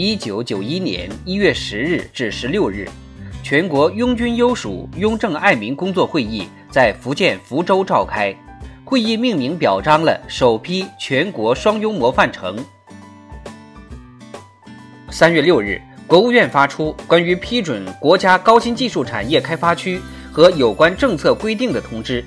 一九九一年一月十日至十六日，全国拥军优属拥政爱民工作会议在福建福州召开。会议命名表彰了首批全国双拥模范城。三月六日，国务院发出关于批准国家高新技术产业开发区和有关政策规定的通知，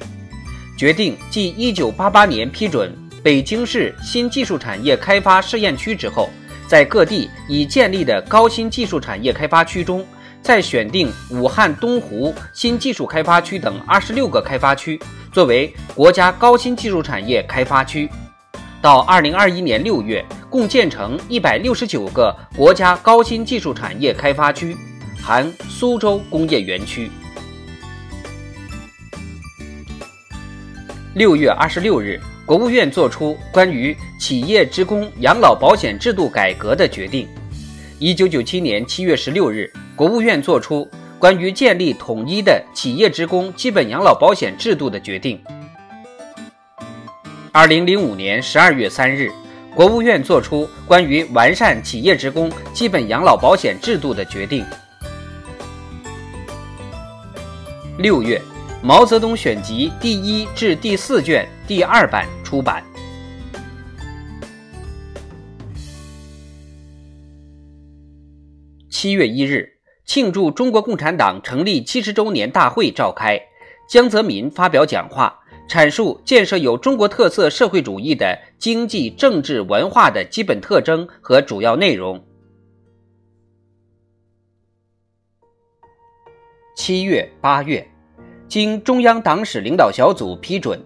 决定继一九八八年批准北京市新技术产业开发试验区之后，在各地已建立的高新技术产业开发区中，再选定武汉东湖新技术开发区等二十六个开发区作为国家高新技术产业开发区。到二零二一年六月。共建成一百六十九个国家高新技术产业开发区，含苏州工业园区。六月二十六日，国务院作出关于企业职工养老保险制度改革的决定。一九九七年七月十六日，国务院作出关于建立统一的企业职工基本养老保险制度的决定。二零零五年十二月三日。国务院作出关于完善企业职工基本养老保险制度的决定。六月，《毛泽东选集》第一至第四卷第二版出版。七月一日，庆祝中国共产党成立七十周年大会召开，江泽民发表讲话。阐述建设有中国特色社会主义的经济、政治、文化的基本特征和主要内容。七月、八月，经中央党史领导小组批准，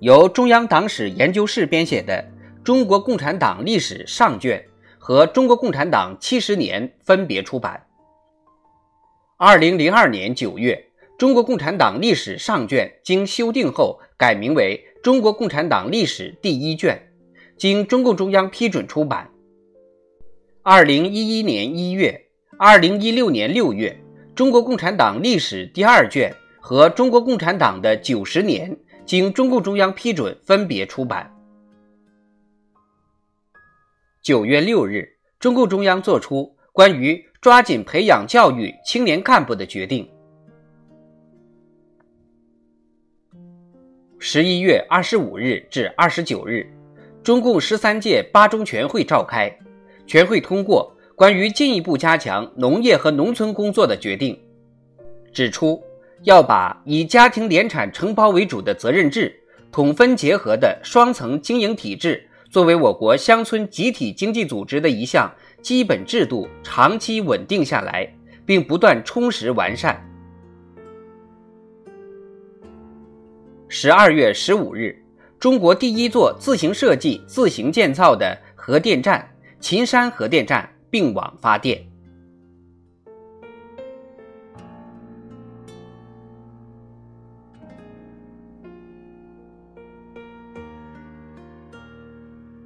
由中央党史研究室编写的《中国共产党历史上卷》和《中国共产党七十年》分别出版。二零零二年九月。《中国共产党历史上卷》经修订后改名为《中国共产党历史第一卷》，经中共中央批准出版。二零一一年一月、二零一六年六月，《中国共产党历史第二卷》和《中国共产党的九十年》经中共中央批准分别出版。九月六日，中共中央作出关于抓紧培养教育青年干部的决定。十一月二十五日至二十九日，中共十三届八中全会召开，全会通过关于进一步加强农业和农村工作的决定，指出要把以家庭联产承包为主的责任制、统分结合的双层经营体制作为我国乡村集体经济组织的一项基本制度，长期稳定下来，并不断充实完善。十二月十五日，中国第一座自行设计、自行建造的核电站——秦山核电站并网发电。